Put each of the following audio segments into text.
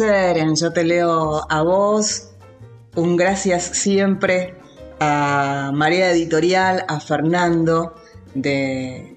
En Yo Te Leo a vos. Un gracias siempre a María Editorial, a Fernando de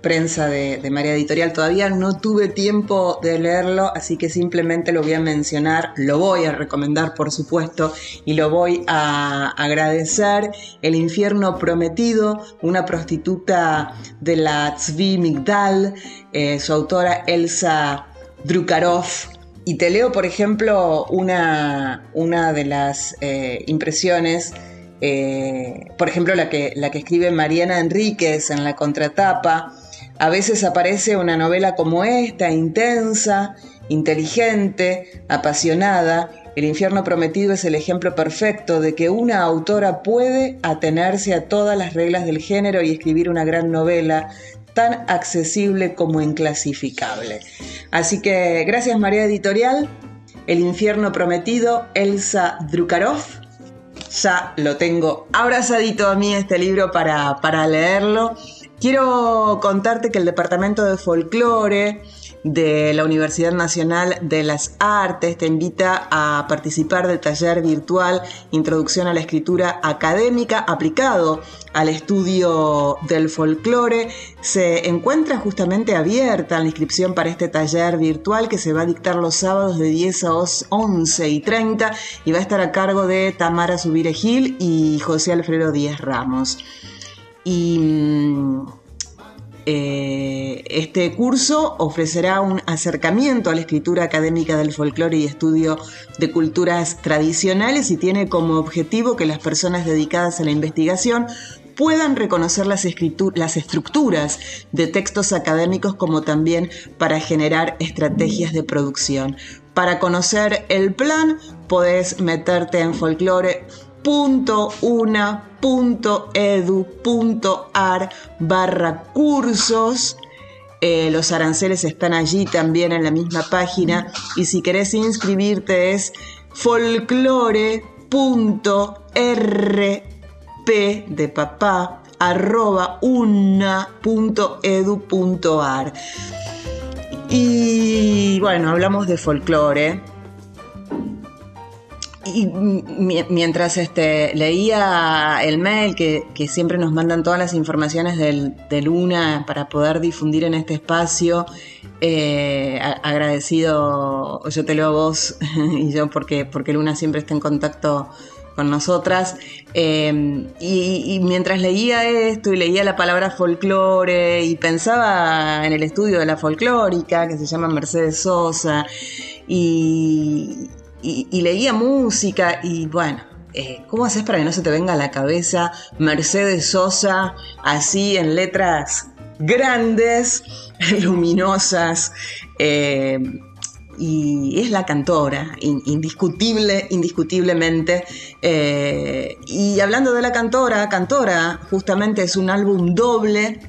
prensa de, de, María Editorial. Todavía no tuve tiempo de leerlo, así que simplemente lo voy a mencionar, lo voy a recomendar por supuesto y lo voy a agradecer. El infierno prometido, una prostituta de la Tzvi Migdal, eh, su autora Elsa Drukarov. Y te leo, por ejemplo, una, una de las eh, impresiones, eh, por ejemplo, la que, la que escribe Mariana Enríquez en la contratapa. A veces aparece una novela como esta, intensa, inteligente, apasionada. El infierno prometido es el ejemplo perfecto de que una autora puede atenerse a todas las reglas del género y escribir una gran novela tan accesible como inclasificable. Así que gracias María Editorial, El infierno prometido, Elsa Drukarov. Ya lo tengo abrazadito a mí este libro para, para leerlo. Quiero contarte que el Departamento de Folclore de la Universidad Nacional de las Artes te invita a participar del taller virtual Introducción a la Escritura Académica aplicado al estudio del folclore. Se encuentra justamente abierta la inscripción para este taller virtual que se va a dictar los sábados de 10 a 11 y 30 y va a estar a cargo de Tamara Subire Gil y José Alfredo Díaz Ramos. Y eh, este curso ofrecerá un acercamiento a la escritura académica del folclore y estudio de culturas tradicionales y tiene como objetivo que las personas dedicadas a la investigación puedan reconocer las, estructuras de textos académicos como también para generar estrategias de producción. Para conocer el plan, podés meterte en folclore .una.edu.ar barra cursos. Eh, los aranceles están allí también en la misma página. Y si querés inscribirte es folclore.rp de papá una.edu.ar y bueno, hablamos de folclore y mientras este, leía el mail que, siempre nos mandan todas las informaciones de Luna para poder difundir en este espacio, eh, agradecido, yo te leo a vos y yo porque, porque Luna siempre está en contacto con nosotras. Eh, y, mientras leía esto y leía la palabra folclore y pensaba en el estudio de la folclórica que se llama Mercedes Sosa y, y, leía música y bueno, eh, ¿cómo haces para que no se te venga a la cabeza Mercedes Sosa así en letras grandes, luminosas? Eh, y es la cantora, indiscutible, indiscutiblemente. Eh, y hablando de la cantora, Cantora justamente es un álbum doble,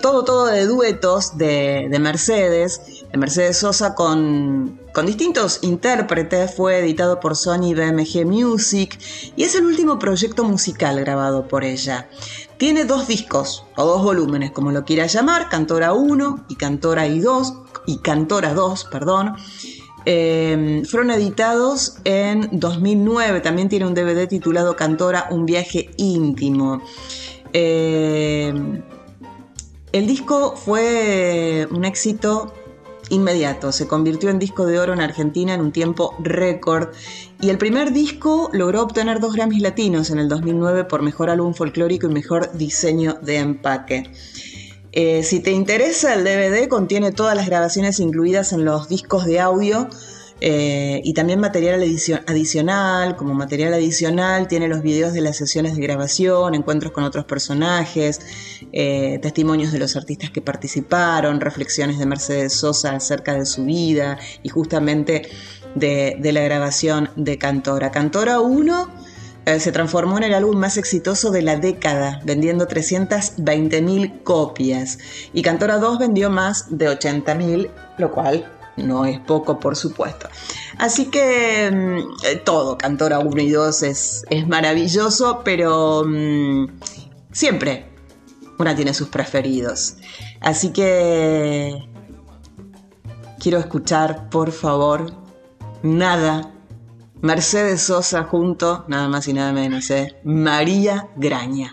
todo, todo de duetos de, de Mercedes, de Mercedes Sosa con, con distintos intérpretes, fue editado por Sony BMG Music y es el último proyecto musical grabado por ella. Tiene dos discos, o dos volúmenes, como lo quiera llamar, Cantora 1 y Cantora 2, y Cantora 2, perdón. Eh, fueron editados en 2009, también tiene un DVD titulado Cantora, un viaje íntimo. Eh, el disco fue un éxito inmediato. Se convirtió en disco de oro en Argentina en un tiempo récord y el primer disco logró obtener dos Grammys latinos en el 2009 por mejor álbum folclórico y mejor diseño de empaque. Eh, si te interesa, el DVD contiene todas las grabaciones incluidas en los discos de audio eh, y también material adicional, como material adicional tiene los videos de las sesiones de grabación, encuentros con otros personajes, eh, testimonios de los artistas que participaron, reflexiones de Mercedes Sosa acerca de su vida y justamente de, la grabación de Cantora. Cantora 1 eh, se transformó en el álbum más exitoso de la década, vendiendo 320.000 copias. Y Cantora 2 vendió más de 80.000, lo cual no es poco, por supuesto. Así que mm, eh, todo, Cantora 1 y 2 es, es maravilloso, pero mm, siempre una tiene sus preferidos. Así que quiero escuchar, por favor, nada. Mercedes Sosa junto, nada más y nada menos, ¿eh? María Graña.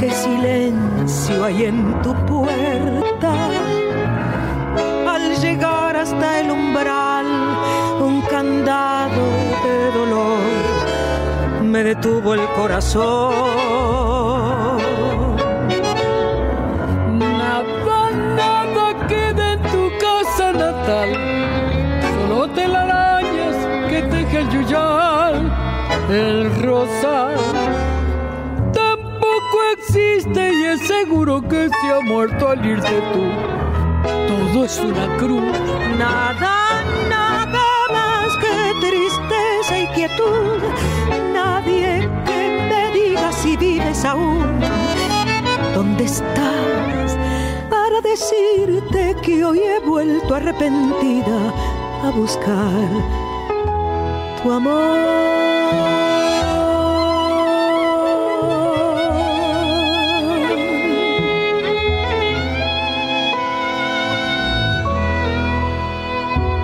qué silencio hay en tu puerta. Al llegar hasta el umbral, un candado de dolor me detuvo el corazón. Nada, nada queda en tu casa natal, solo telarañas que teje el yuyar el rosal seguro que se ha muerto al irte tú. Todo es una cruz. Nada, nada más que tristeza y quietud. Nadie que me diga si vives aún. ¿Dónde estás? Para decirte que hoy he vuelto arrepentida a buscar tu amor.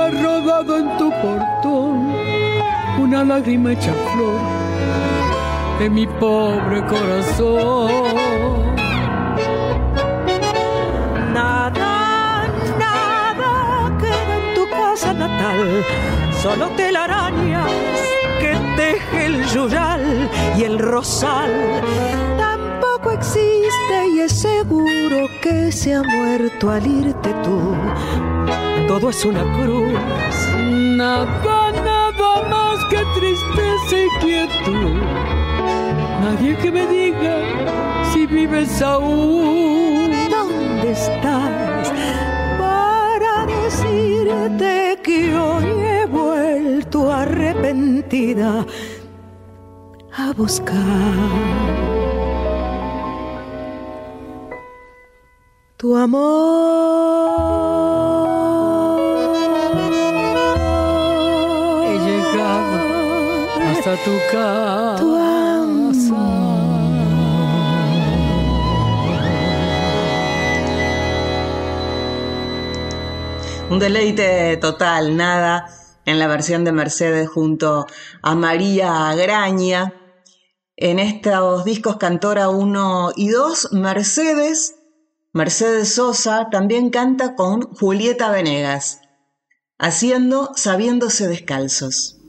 ha rodado en tu portón una lágrima hecha flor de mi pobre corazón. Nada, nada queda en tu casa natal, solo telarañas que teje el yural y el rosal. Tampoco existe y es seguro que se ha muerto al irte tú todo es una cruz. Nada, nada más que tristeza y quietud. Nadie que me diga si vives aún. ¿Dónde estás? Para decirte que hoy he vuelto arrepentida a buscar tu amor. Tu casa. Un deleite total, nada, en la versión de Mercedes junto a María Graña. En estos discos Cantora 1 y 2, Mercedes, Mercedes Sosa también canta con Julieta Venegas, haciendo Sabiéndose Descalzos.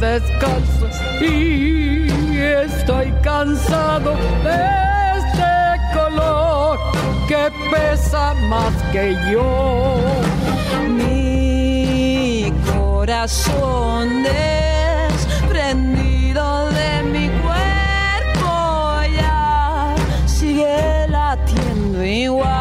Descalzos y estoy cansado de este color que pesa más que yo. Mi corazón desprendido de mi cuerpo ya sigue latiendo igual.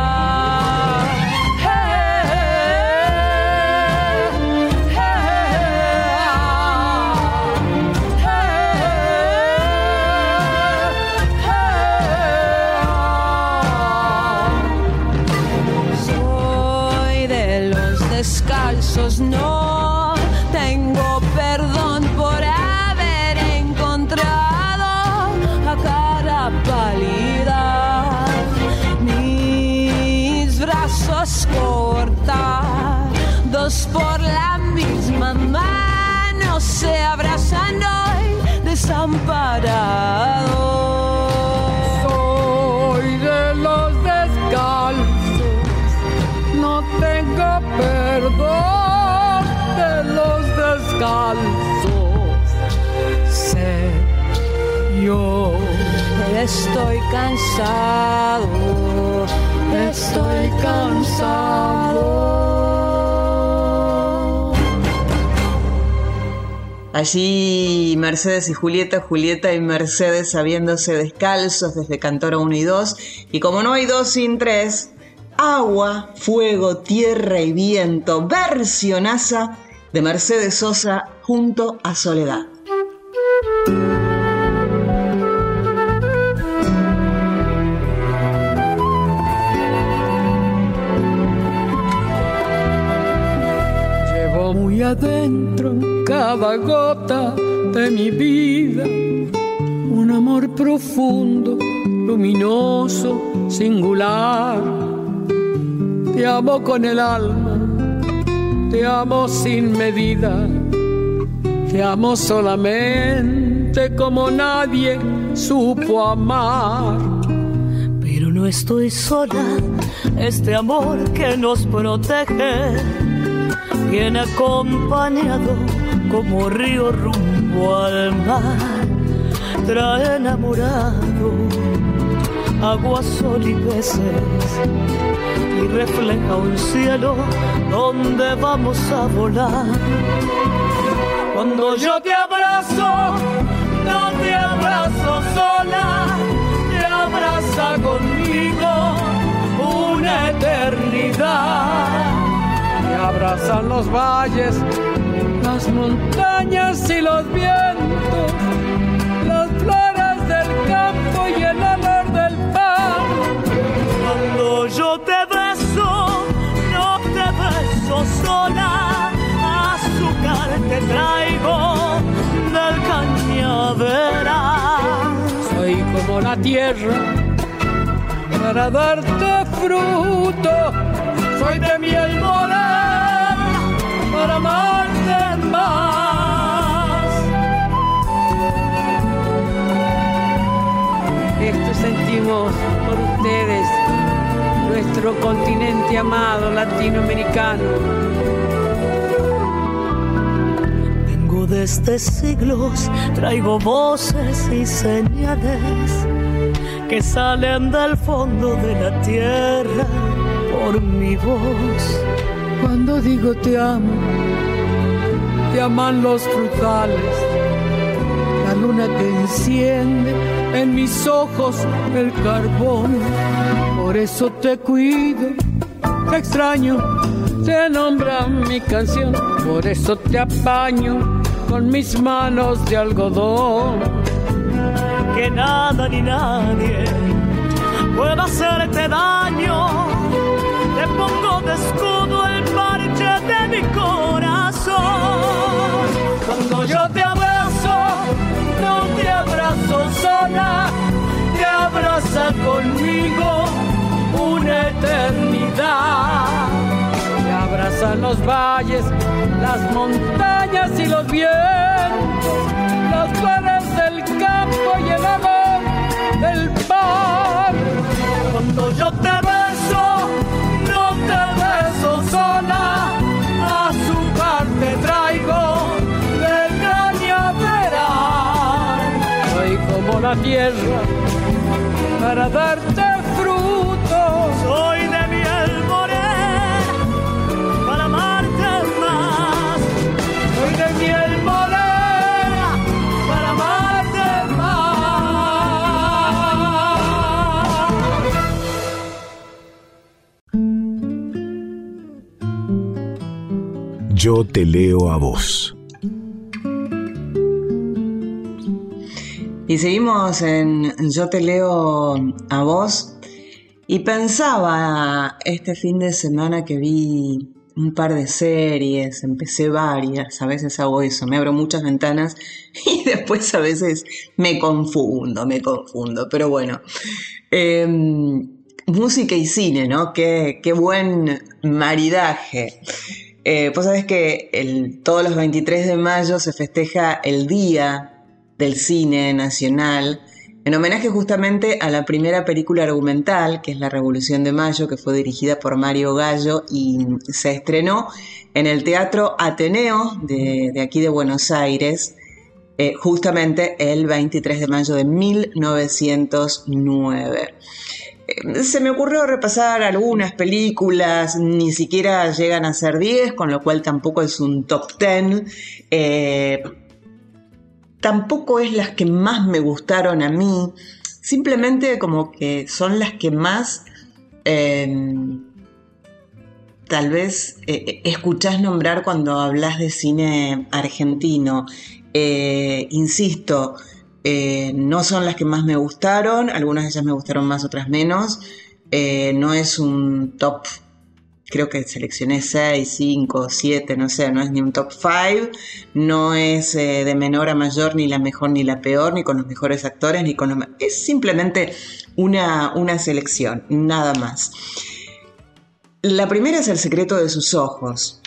Desamparados. Soy de los descalzos, no tengo perdón los descalzos. Sé yo. Estoy cansado, estoy cansado. Allí Mercedes y Julieta, Julieta y Mercedes sabiéndose descalzos desde Cantora 1 y 2. Y como no hay dos sin tres, agua, fuego, tierra y viento, versionaza de Mercedes Sosa junto a Soledad. Llevo muy adentro cada gota de mi vida un amor profundo, luminoso, singular. Te amo con el alma te amo sin medida, te amo solamente como nadie supo amar. Pero no estoy sola, este amor que nos protege viene acompañado como río rumbo al mar, trae enamorado agua, sol y peces y refleja un cielo donde vamos a volar. Cuando yo te abrazo, no te abrazo sola, te abraza conmigo una eternidad. Te abrazan los valles, las montañas y los vientos, las flores del campo y el olor del pan. Cuando yo te sola, azúcar te traigo del cañaveral. Soy como la tierra para darte fruto, soy de miel morena para amarte Esto sentimos por ustedes nuestro continente amado latinoamericano. Vengo desde siglos, traigo voces y señales que salen del fondo de la tierra por mi voz. Cuando digo te amo, te aman los frutales, luna que enciende en mis ojos el carbón por eso te cuido, te extraño, te nombra mi canción. Por eso te apaño con mis manos de algodón. Que nada ni nadie pueda hacerte daño. te pongo de escudo el parche de mi corazón. Cuando yo te abrazo, no te abrazo sola, te abraza conmigo una eternidad. Te abrazan los valles, las montañas y los vientos, las flores del campo y el amor del pan. Cuando yo te tierra para darte fruto. Soy de miel morena para amarte más. Soy de miel morena para amarte más. Yo te leo a vos. Y seguimos en Yo te leo a vos. Y pensaba este fin de semana que vi un par de series, empecé varias, a veces hago eso, me abro muchas ventanas y después a veces me confundo, me confundo. Pero bueno, eh, música y cine, ¿no? Qué, qué buen maridaje. Eh, pues sabes que todos los 23 de mayo se festeja el Día del Cine Nacional en homenaje justamente a la primera película argumental, que es La Revolución de Mayo, que fue dirigida por Mario Gallo y se estrenó en el Teatro Ateneo de, aquí de Buenos Aires, eh, justamente el 23 de mayo de 1909 se me ocurrió repasar algunas películas, ni siquiera llegan a ser 10, con lo cual tampoco es un top 10. Eh, tampoco es las que más me gustaron a mí, simplemente como que son las que más eh, tal vez eh, escuchás nombrar cuando hablas de cine argentino. insisto, eh, no son las que más me gustaron, algunas de ellas me gustaron más, otras menos. Eh, no es un top, creo que seleccioné 6, 5, 7, no sé, no es ni un top 5, no es eh, de menor a mayor, ni la mejor ni la peor, ni con los mejores actores, ni con los... Es simplemente una, una selección, nada más. La primera es El secreto de sus ojos.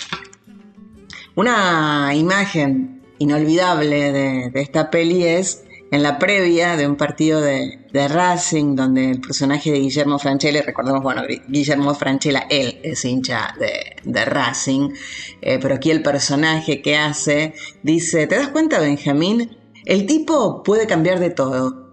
Una imagen inolvidable de, de esta peli es en la previa de un partido de, Racing, donde el personaje de Guillermo Franchella, recordemos, bueno, Guillermo Franchella, él es hincha de, Racing, eh, pero aquí el personaje que hace dice, ¿te das cuenta, Benjamín? El tipo puede cambiar de todo,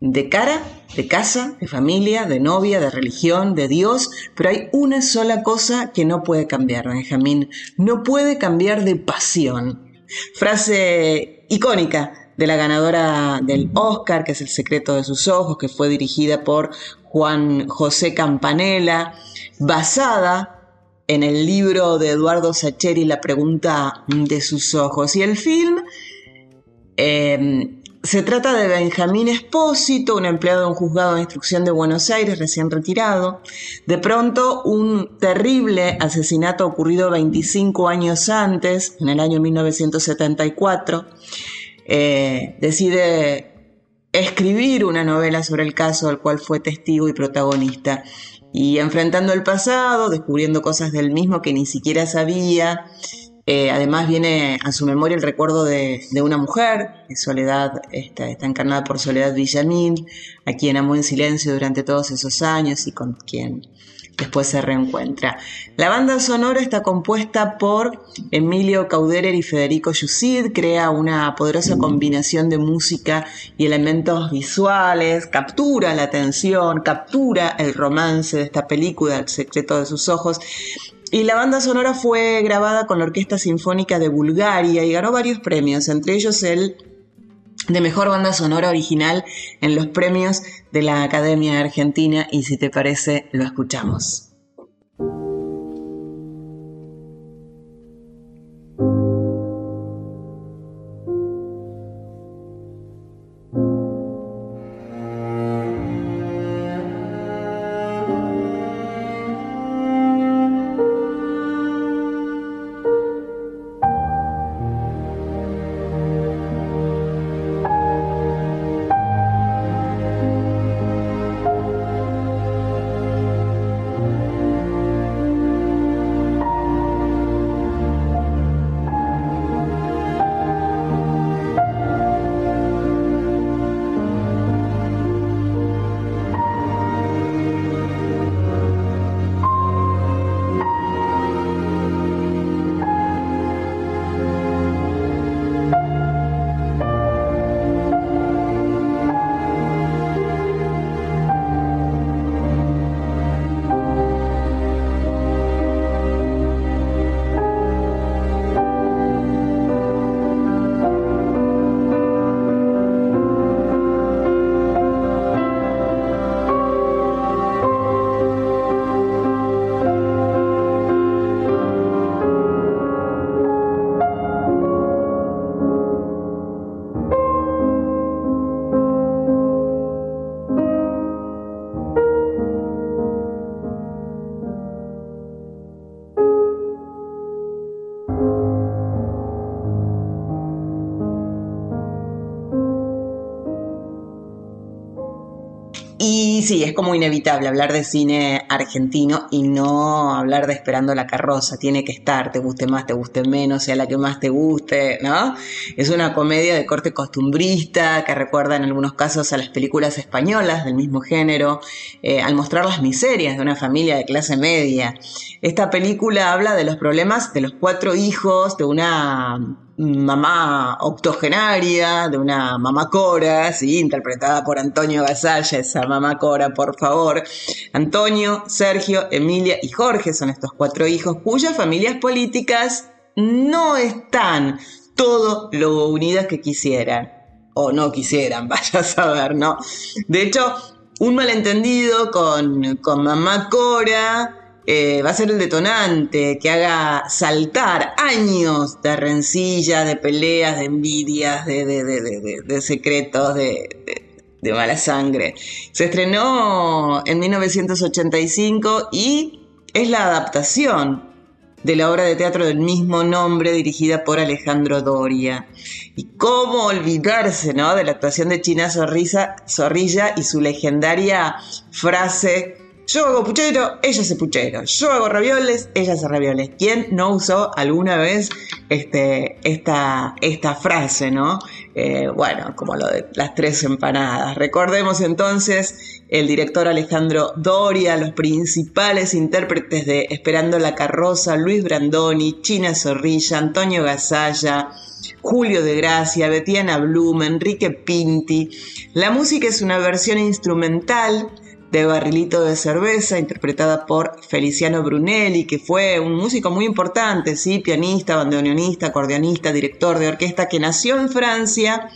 de cara, de casa, de familia, de novia, de religión, de Dios, pero hay una sola cosa que no puede cambiar, Benjamín, no puede cambiar de pasión. Frase icónica de la ganadora del Oscar, que es El secreto de sus ojos, que fue dirigida por Juan José Campanella, basada en el libro de Eduardo Sacheri, La pregunta de sus ojos. Y el film em, se trata de Benjamín Espósito, un empleado de un juzgado de instrucción de Buenos Aires recién retirado. De pronto, un terrible asesinato ocurrido 25 años antes, en el año 1974 eh, decide escribir una novela sobre el caso del cual fue testigo y protagonista. Y enfrentando el pasado, descubriendo cosas del mismo que ni siquiera sabía, eh, además viene a su memoria el recuerdo de, una mujer, Soledad, está, está, encarnada por Soledad Villamil, a quien amó en silencio durante todos esos años y con quien después se reencuentra. La banda sonora está compuesta por Emilio Cauderer y Federico Yusid, crea una poderosa combinación de música y elementos visuales, captura la atención, captura el romance de esta película, El secreto de sus ojos. Y la banda sonora fue grabada con la Orquesta Sinfónica de Bulgaria y ganó varios premios, entre ellos el de Mejor Banda Sonora Original en los premios de la Academia Argentina y si te parece lo escuchamos. Sí, es como inevitable hablar de cine argentino y no hablar de Esperando la carroza. Tiene que estar, te guste más, te guste menos, sea la que más te guste, ¿no? Es una comedia de corte costumbrista que recuerda en algunos casos a las películas españolas del mismo género, eh, al mostrar las miserias de una familia de clase media. Esta película habla de los problemas de los cuatro hijos de una mamá octogenaria, de una mamá Cora, ¿sí? interpretada por Antonio Gasalla, esa mamá Cora, por favor. Antonio, Sergio, Emilia y Jorge son estos cuatro hijos cuyas familias políticas no están todo lo unidas que quisieran. O no quisieran, vaya a saber, ¿no? De hecho, un malentendido con, con mamá Cora eh, va a ser el detonante que haga saltar años de rencilla, de peleas, de envidias, de, secretos, de, mala sangre. Se estrenó en 1985 y es la adaptación de la obra de teatro del mismo nombre dirigida por Alejandro Doria. Y cómo olvidarse ¿no? de la actuación de China Zorrilla y su legendaria frase yo hago puchero, ella hace puchero. Yo hago ravioles, ella hace ravioles. ¿Quién no usó alguna vez este, esta, frase, no? Eh, bueno, como lo de las tres empanadas. Recordemos entonces el director Alejandro Doria, los principales intérpretes de Esperando la carroza, Luis Brandoni, China Zorrilla, Antonio Gasalla. Julio de Gracia, Betiana Blum, Enrique Pinti. La música es una versión instrumental de Barrilito de Cerveza, interpretada por Feliciano Brunelli, que fue un músico muy importante, ¿sí? pianista, bandoneonista, acordeonista, director de orquesta, que nació en Francia.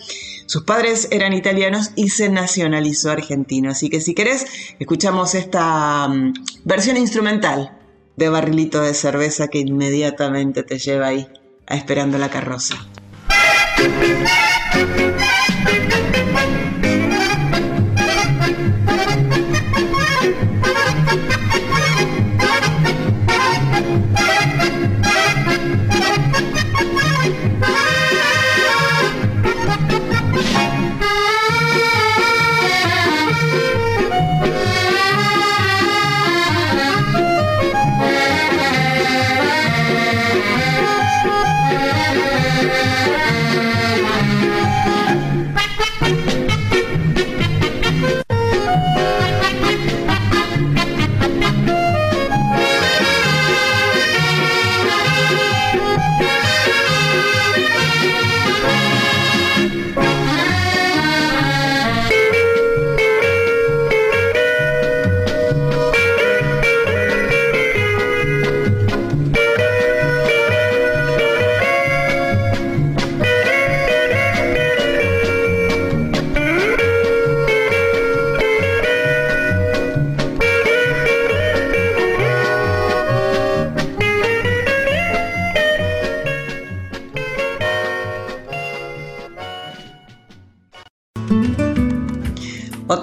Sus padres eran italianos y se nacionalizó argentino. Así que si querés, escuchamos esta mm, versión instrumental de Barrilito de Cerveza que inmediatamente te lleva ahí a Esperando la carroza.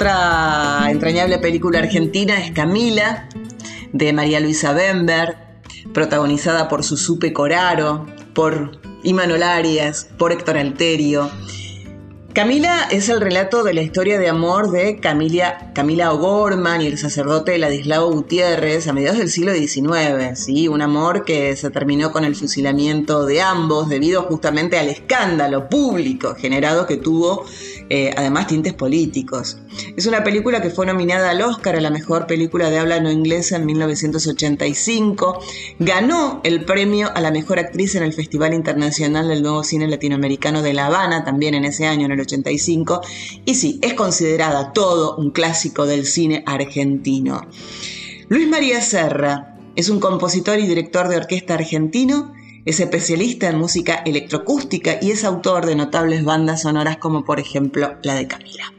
Otra entrañable película argentina es Camila, de María Luisa Bember, protagonizada por Susupe Coraro, por Imanol Arias, por Héctor Alterio. Camila es el relato de la historia de amor de Camila, Camila O'Gorman y el sacerdote Ladislao Gutiérrez a mediados del siglo XIX, ¿sí? un amor que se terminó con el fusilamiento de ambos debido justamente al escándalo público generado que tuvo eh, además tintes políticos. Es una película que fue nominada al Oscar a la mejor película de habla no inglesa en 1985. Ganó el premio a la mejor actriz en el Festival Internacional del Nuevo Cine Latinoamericano de La Habana, también en ese año, en el 85. Y sí, es considerada todo un clásico del cine argentino. Luis María Serra es un compositor y director de orquesta argentino es especialista en música electroacústica y es autor de notables bandas sonoras como por ejemplo la de Camila.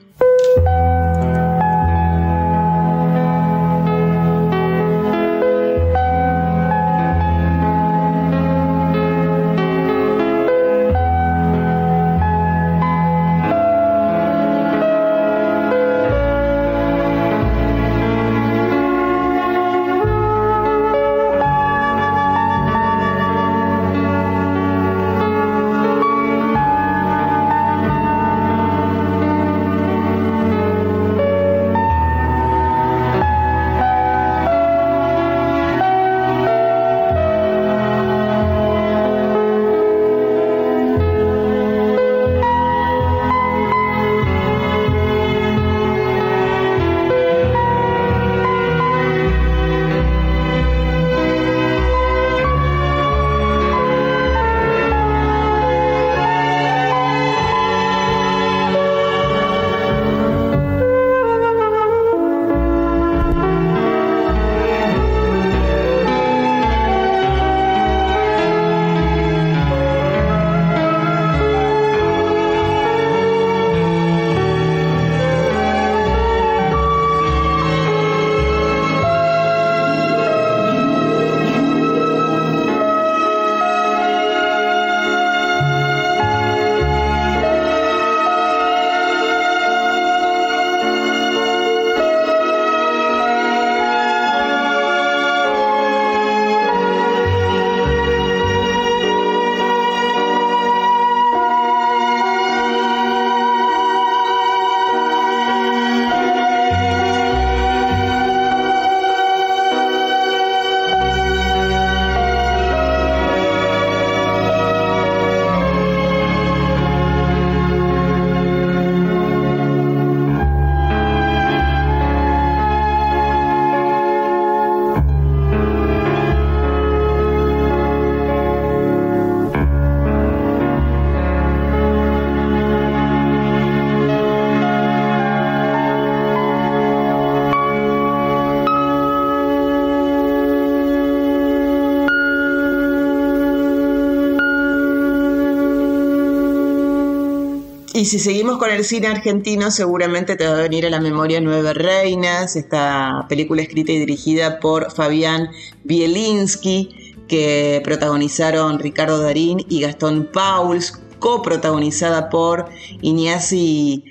Y si seguimos con el cine argentino, seguramente te va a venir a la memoria Nueve Reinas, esta película escrita y dirigida por Fabián Bielinski, que protagonizaron Ricardo Darín y Gastón Pauls, coprotagonizada por Iñasi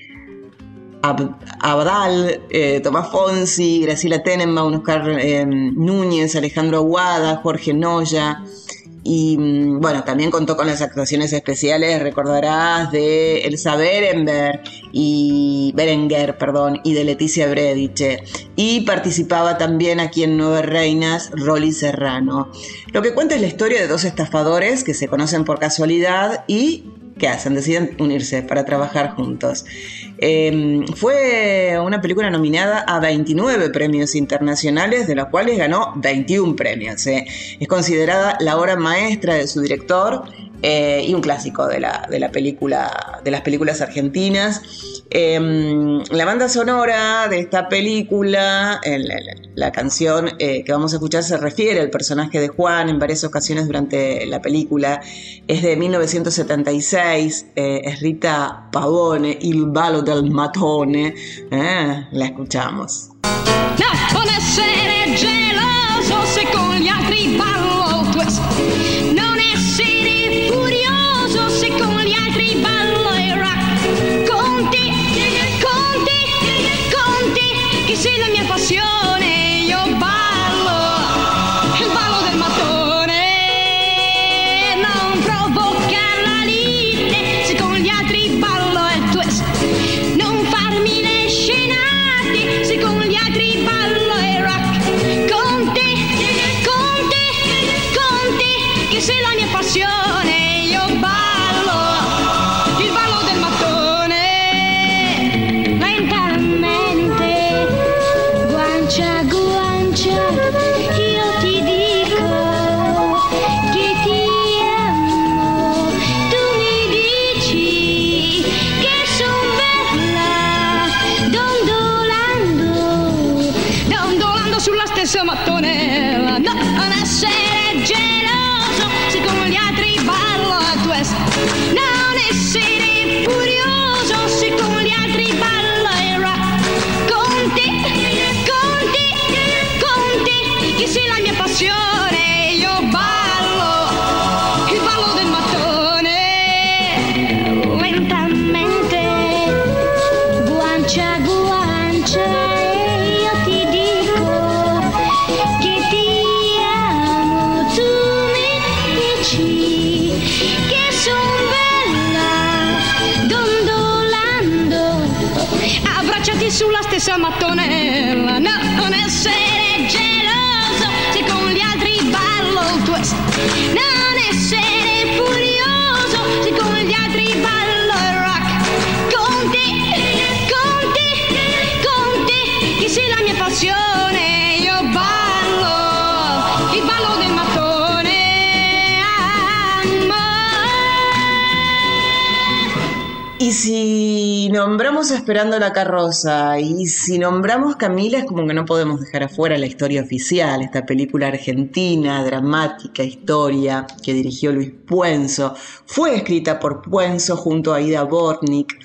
Abadal, eh, Tomás Fonsi, Graciela Tenenbaum, Oscar eh, Núñez, Alejandro Aguada, Jorge Noya. Y mm, bueno, también contó con las actuaciones especiales, recordarás, de Elsa Berenberg y Berenguer, perdón, y de Leticia Brediche. Y participaba también aquí en Nueve Reinas, Rolly Serrano. Lo que cuenta es la historia de dos estafadores que se conocen por casualidad y ¿qué hacen? Deciden unirse para trabajar juntos. Em, fue una película nominada a 29 premios internacionales, de los cuales ganó 21 premios. ¿eh? Es considerada la obra maestra de su director eh, y un clásico de la, de la, película, de las películas argentinas. Em, la banda sonora de esta película, la, canción eh, que vamos a escuchar se refiere al personaje de Juan en varias ocasiones durante la película. Es de 1976, eh, es Rita Pavone, Il ballo del matone. Eh, la escuchamos. stesso mattone, la non essere geloso, siccome gli altri ballo a tu est. Non essere furioso, siccome gli altri ballo e racconti, conti, conti, che sei la mia passione. ciamattonella nombramos Esperando la carroza y si nombramos Camila es como que no podemos dejar afuera la historia oficial, esta película argentina, dramática, historia que dirigió Luis Puenzo, fue escrita por Puenzo junto a Ida Bortnik,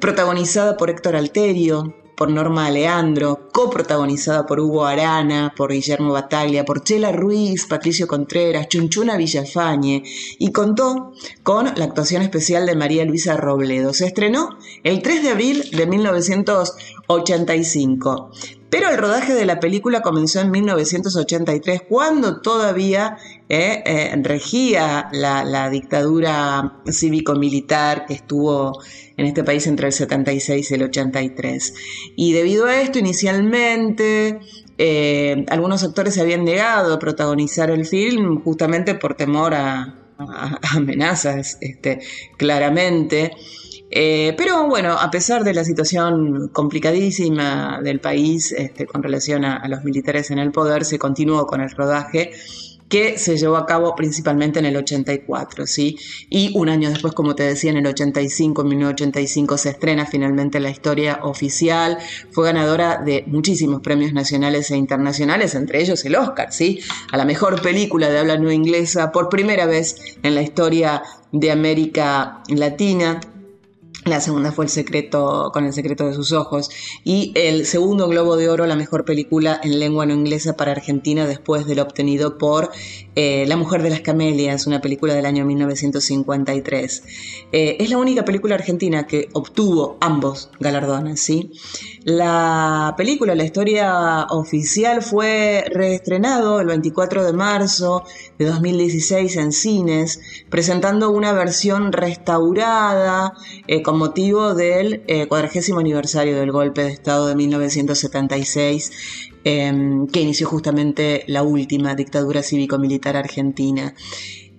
protagonizada por Héctor Alterio, por Norma Aleandro, coprotagonizada por Hugo Arana, por Guillermo Bataglia, por Chela Ruiz, Patricio Contreras, Chunchuna Villafañe y contó con la actuación especial de María Luisa Robledo. Se estrenó el 3 de abril de 1985. Pero el rodaje de la película comenzó en 1983, cuando todavía eh, eh, regía la, dictadura cívico-militar que estuvo en este país entre el 76 y el 83. Y debido a esto, inicialmente, eh, algunos actores se habían negado a protagonizar el film justamente por temor a, amenazas, este, claramente. Eh, pero bueno, a pesar de la situación complicadísima del país este, con relación a, los militares en el poder, se continuó con el rodaje que se llevó a cabo principalmente en el 84, ¿sí? Y un año después, como te decía, en el 85, en 1985, se estrena finalmente la historia oficial. Fue ganadora de muchísimos premios nacionales e internacionales, entre ellos el Oscar, ¿sí? A la mejor película de habla no inglesa por primera vez en la historia de América Latina. La segunda fue El secreto, con el secreto de sus ojos. Y el segundo Globo de Oro, la mejor película en lengua no inglesa para Argentina, después del obtenido por eh, La mujer de las camelias, una película del año 1953. Eh, es la única película argentina que obtuvo ambos galardones, ¿sí? La película, la historia oficial, fue reestrenado el 24 de marzo de 2016 en cines, presentando una versión restaurada, eh, con motivo del eh, cuadragésimo aniversario del golpe de Estado de 1976, em, que inició justamente la última dictadura cívico-militar argentina.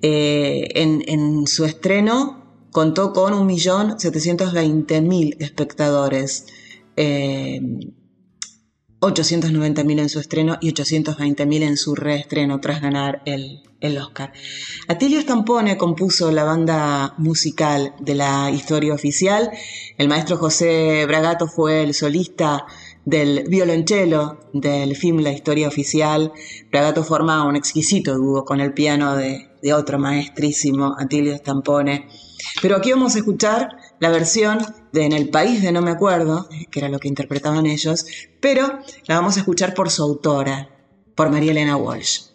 Eh, en, su estreno contó con 1.720.000 espectadores. 890.000 em, en su estreno y 820.000 en su reestreno tras ganar el, el Oscar. Atilio Stampone compuso la banda musical de la historia oficial. El maestro José Bragato fue el solista del violonchelo del film La historia oficial. Bragato forma un exquisito dúo con el piano de, otro maestrísimo, Atilio Stampone. Pero aquí vamos a escuchar la versión de En el país de no me acuerdo, que era lo que interpretaban ellos, pero la vamos a escuchar por su autora, por María Elena Walsh.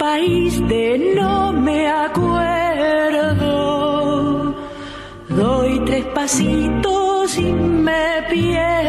país de no me acuerdo. Doy tres pasitos y me pierdo.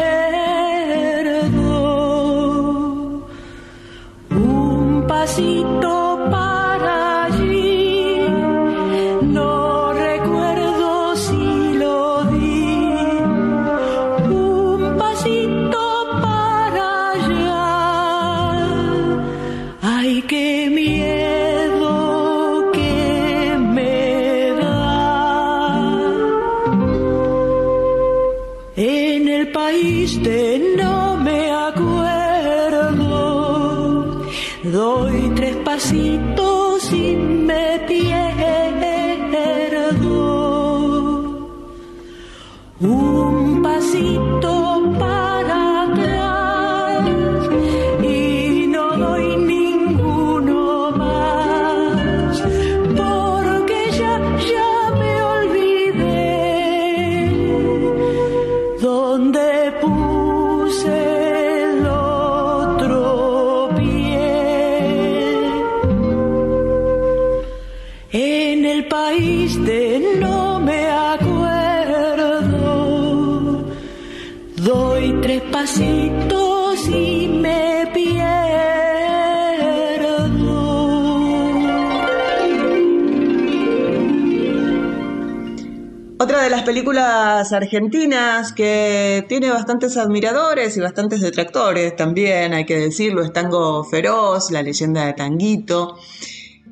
Películas argentinas que tiene bastantes admiradores y bastantes detractores también, hay que decirlo, es Tango Feroz, la leyenda de Tanguito,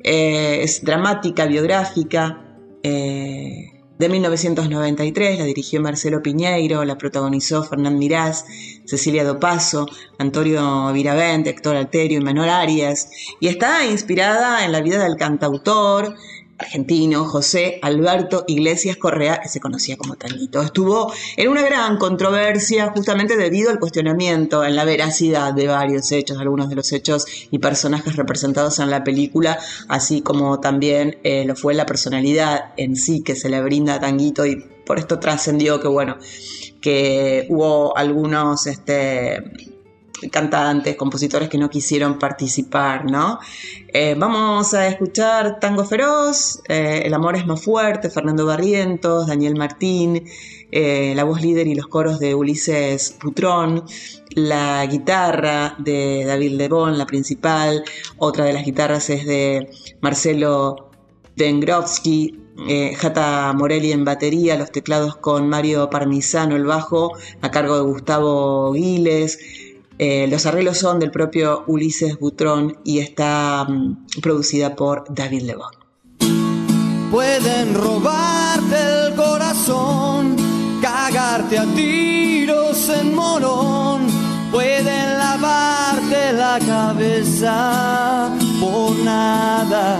eh, es dramática, biográfica, eh, de 1993, la dirigió Marcelo Piñeiro, la protagonizó Fernán Mirás, Cecilia Dopaso, Antonio Viravent, Héctor Alterio y Menor Arias, y está inspirada en la vida del cantautor, argentino José Alberto Iglesias Correa, que se conocía como Tanguito. Estuvo en una gran controversia justamente debido al cuestionamiento en la veracidad de varios hechos, algunos de los hechos y personajes representados en la película, así como también eh, lo fue la personalidad en sí que se le brinda a Tanguito y por esto trascendió que bueno, que hubo algunos este, cantantes, compositores que no quisieron participar, ¿no? Eh, vamos a escuchar Tango Feroz, eh, El Amor es más fuerte, Fernando Barrientos, Daniel Martín, eh, la voz líder y los coros de Ulises Putrón, la guitarra de David Lebón, la principal, otra de las guitarras es de Marcelo Dengrovsky, Jata Morelli en batería, los teclados con Mario Parmisano, el bajo, a cargo de Gustavo Giles, eh, los arreglos son del propio Ulises Butrón y está mm, producida por David Lebón. Pueden robarte el corazón, cagarte a tiros en morón, pueden lavarte la cabeza por nada.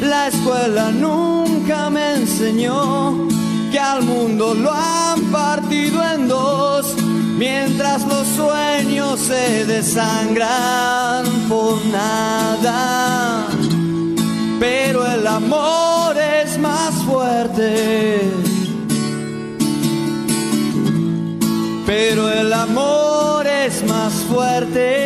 La escuela nunca me enseñó que al mundo lo han partido en dos mientras los sueños se desangran por nada. Pero el amor es más fuerte. Pero el amor es más fuerte.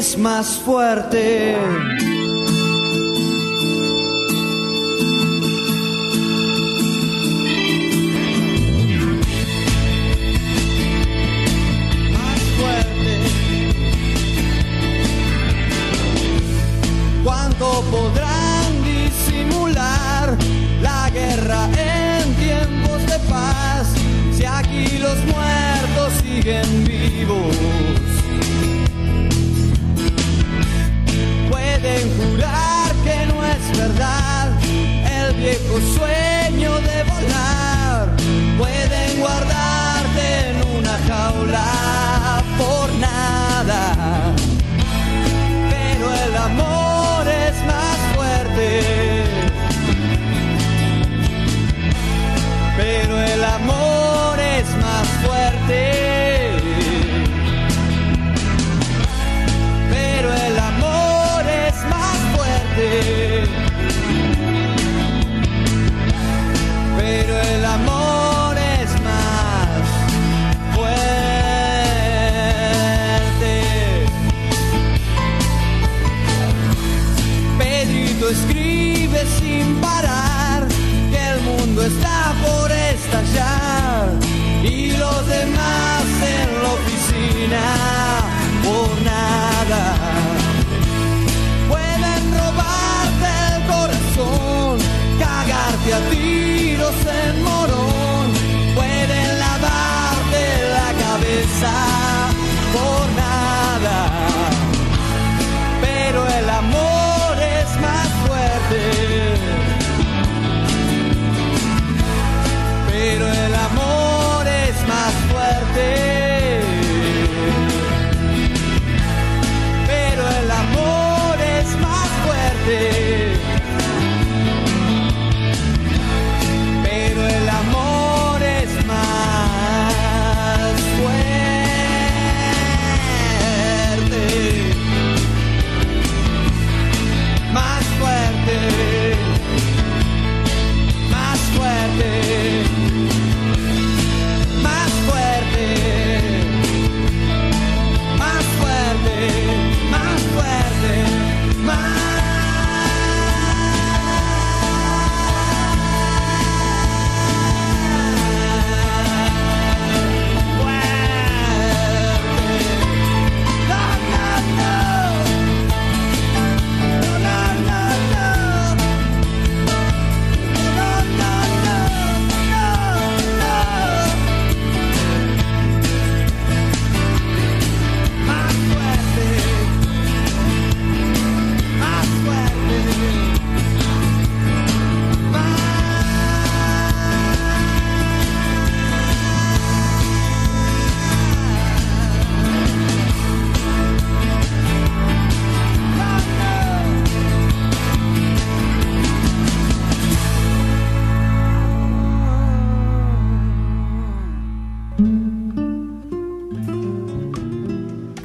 Es más fuerte. Más fuerte. ¿Cuánto podrán disimular la guerra en tiempos de paz? Si aquí los muertos siguen vivos. Verdad el viejo sueño de volar. Pueden guardarte en una jaula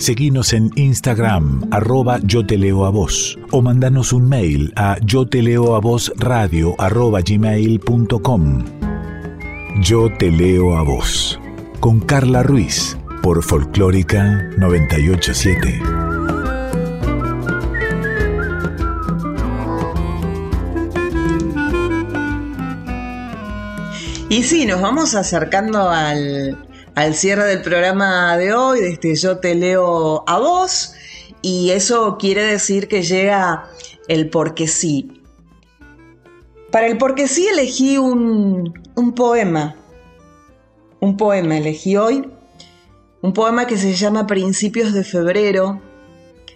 Seguinos en Instagram, arroba yo te leo a vos, o mandanos un mail a yo te leo a vos radio arroba gmail.com. Yo te leo a vos, con Carla Ruiz, por Folclórica 987. Y sí, nos vamos acercando al, al cierre del programa de hoy, de este Yo te leo a vos, y eso quiere decir que llega el porque sí. Para el porque sí elegí un, un poema, un poema elegí hoy, un poema que se llama Principios de Febrero,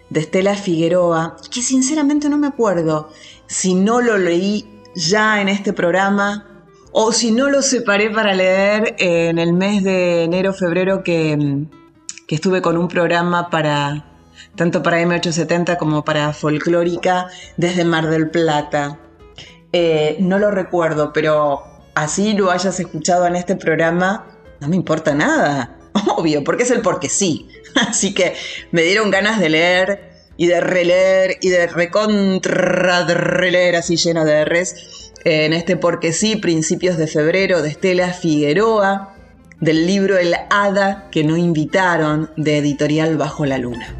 de Estela Figueroa, que sinceramente no me acuerdo si no lo leí ya en este programa o si no lo separé para leer en el mes de enero-febrero que, que estuve con un programa para, tanto para M870 como para Folclórica, desde Mar del Plata. Eh, no lo recuerdo, pero así lo hayas escuchado en este programa, no me importa nada. Obvio, porque es el porque sí. Así que me dieron ganas de leer y de releer y de recontra así lleno de Rs en este porque sí, principios de febrero de Estela Figueroa, del libro El Hada que no invitaron de editorial Bajo la Luna.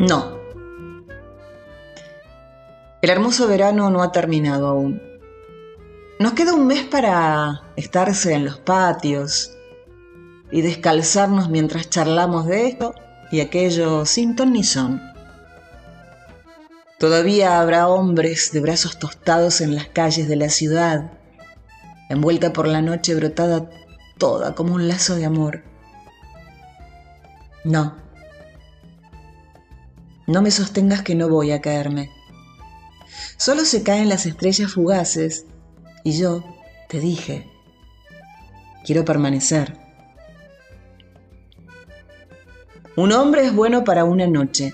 No. El hermoso verano no ha terminado aún. Nos queda un mes para estarse en los patios y descalzarnos mientras charlamos de esto y aquello sin ton ni son. Todavía habrá hombres de brazos tostados en las calles de la ciudad, envuelta por la noche brotada toda como un lazo de amor. No, no me sostengas que no voy a caerme. Solo se caen las estrellas fugaces y yo te dije, quiero permanecer. Un hombre es bueno para una noche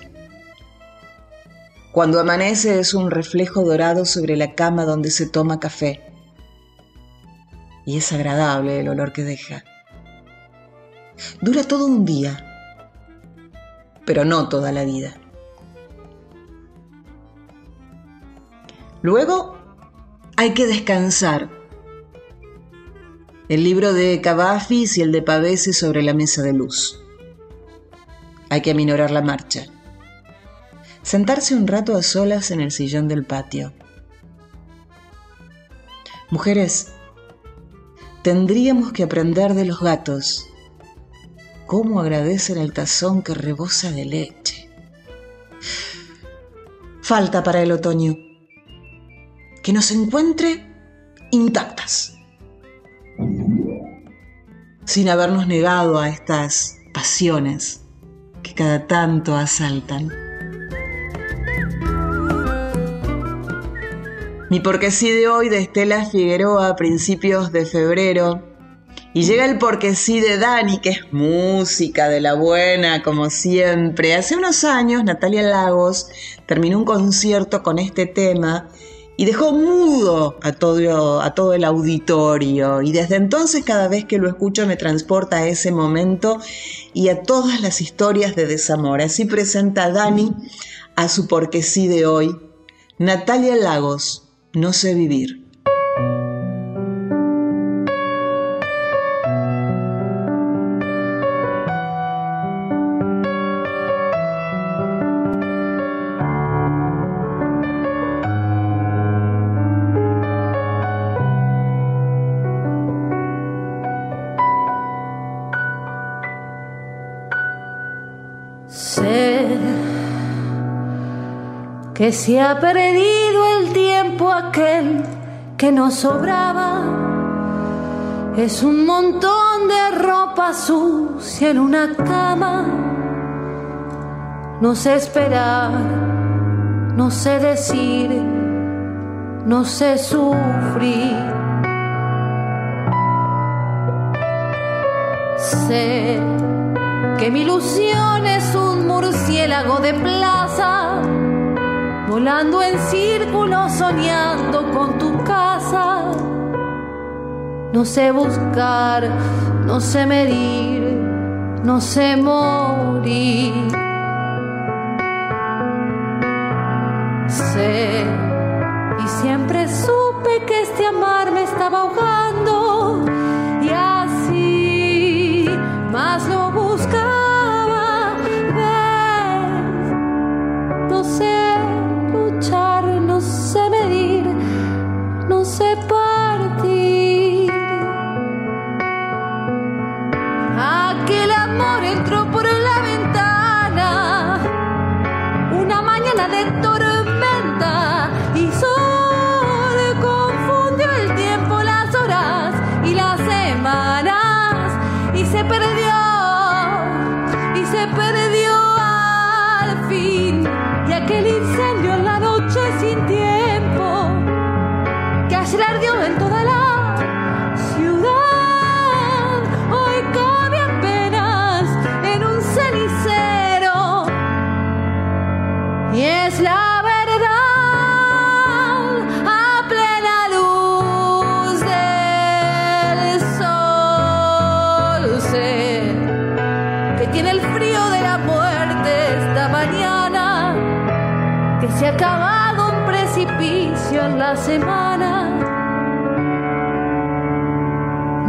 cuando amanece es un reflejo dorado sobre la cama donde se toma café. Y es agradable el olor que deja. Dura todo un día, pero no toda la vida. Luego hay que descansar. El libro de Cavafis y el de Pavese sobre la mesa de luz. Hay que aminorar la marcha. Sentarse un rato a solas en el sillón del patio. Mujeres, tendríamos que aprender de los gatos. Cómo agradecen el tazón que rebosa de leche. Falta para el otoño. Que nos encuentre intactas, sin habernos negado a estas pasiones cada tanto asaltan. Mi porque sí de hoy de Estela Figueroa a principios de febrero. Y llega el porque sí de Dani, que es música de la buena, como siempre. Hace unos años, Natalia Lagos terminó un concierto con este tema y dejó mudo a todo, a todo el auditorio. Y desde entonces cada vez que lo escucho me transporta a ese momento y a todas las historias de desamor. Así presenta Dani a su porque sí de hoy. Natalia Lagos, no sé vivir. Que se ha perdido el tiempo aquel que nos sobraba. Es un montón de ropa sucia en una cama. No sé esperar, no sé decir, no sé sufrir. En círculo, soñando con tu casa. No sé buscar, no sé medir, no sé morir. Sé y siempre supe que este amar me estaba ahogando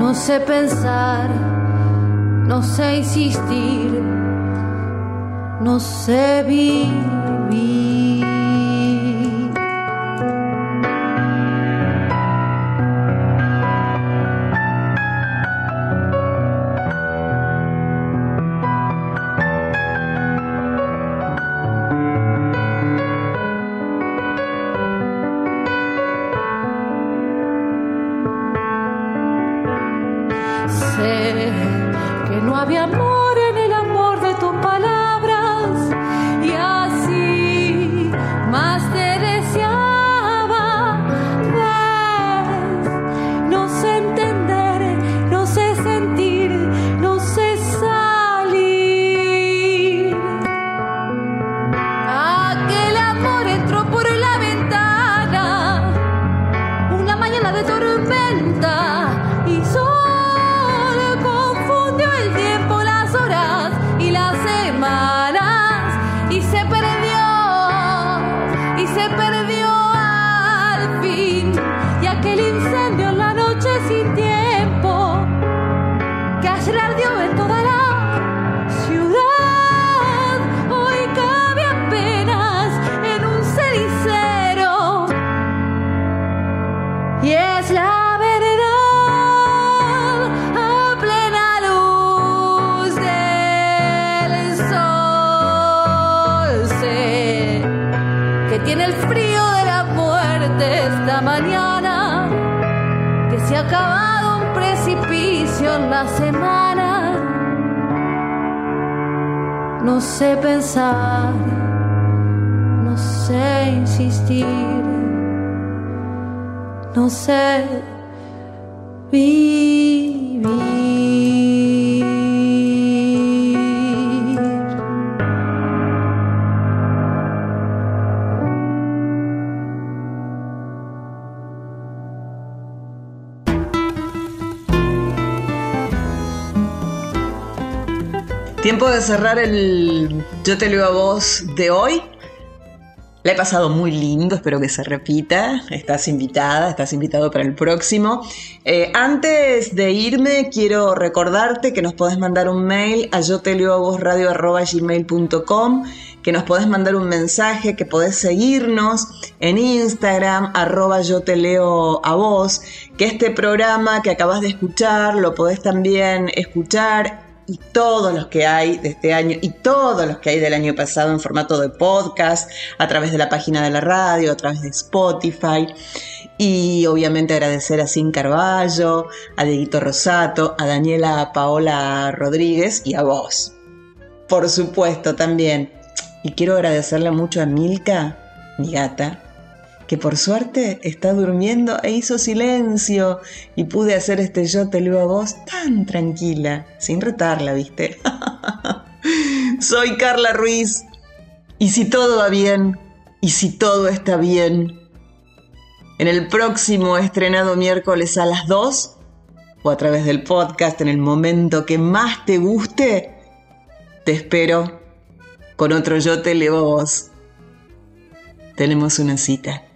No sé pensar, no sé insistir, no sé vivir. Tiempo de cerrar el Yo te leo a vos de hoy. La he pasado muy lindo, espero que se repita. Estás invitada, estás invitado para el próximo. Eh, antes de irme, quiero recordarte que nos podés mandar un mail a yo te leo a vos radio gmail.com, que nos podés mandar un mensaje, que podés seguirnos en Instagram, arroba yo te leo a vos, que este programa que acabas de escuchar lo podés también escuchar y todos los que hay de este año y todos los que hay del año pasado en formato de podcast, a través de la página de la radio, a través de Spotify. Y obviamente agradecer a Sin Carballo, a Dieguito Rosato, a Daniela Paola Rodríguez y a vos. Por supuesto también. Y quiero agradecerle mucho a Milka, mi gata, que por suerte está durmiendo e hizo silencio y pude hacer este yo te leo a vos tan tranquila, sin retarla, ¿viste? Soy Carla Ruiz y si todo va bien y si todo está bien, en el próximo estrenado miércoles a las 2 o a través del podcast en el momento que más te guste, te espero con otro yo te leo a vos. Tenemos una cita.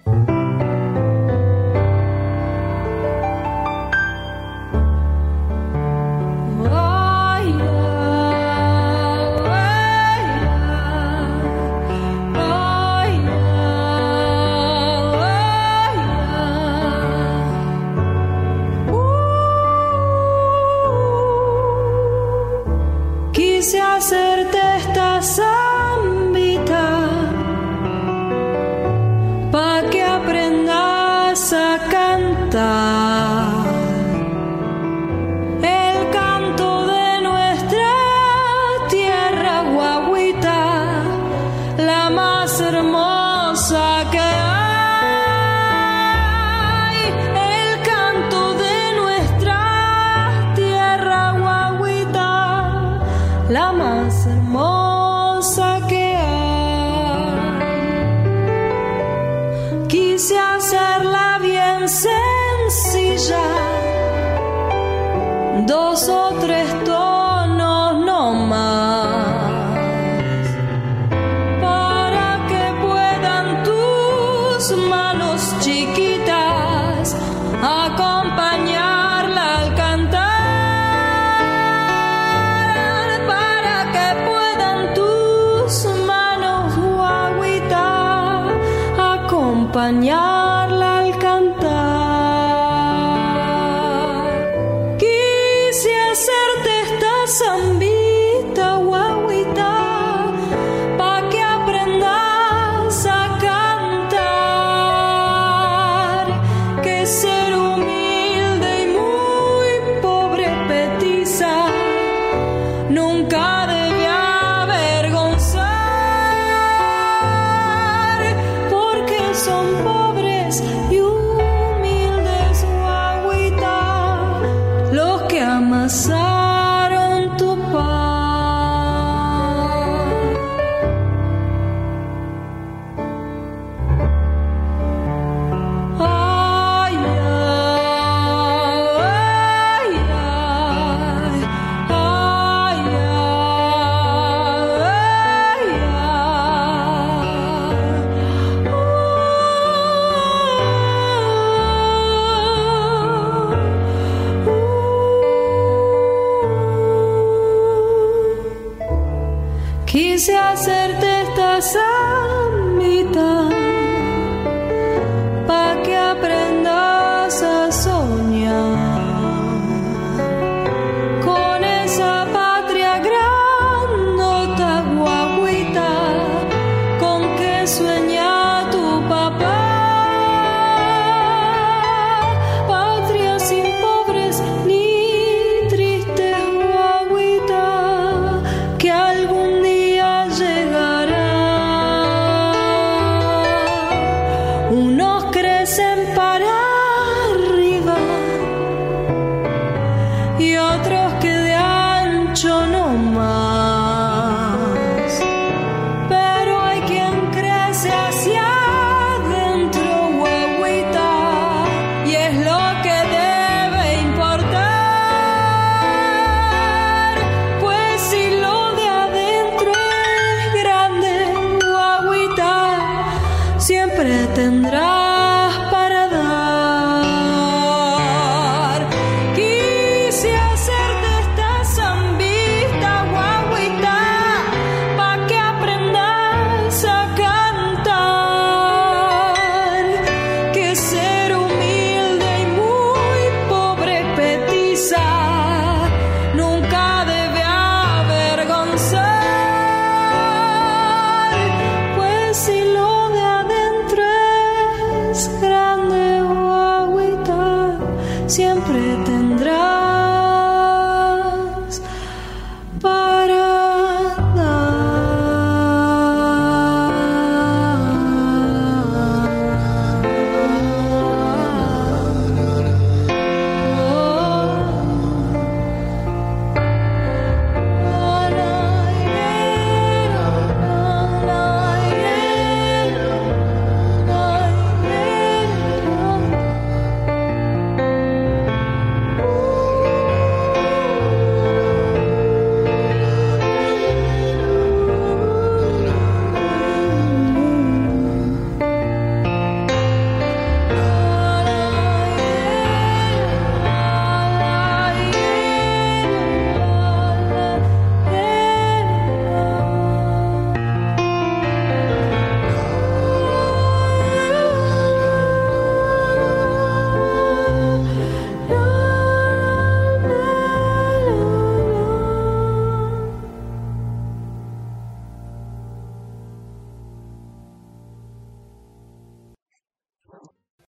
Siempre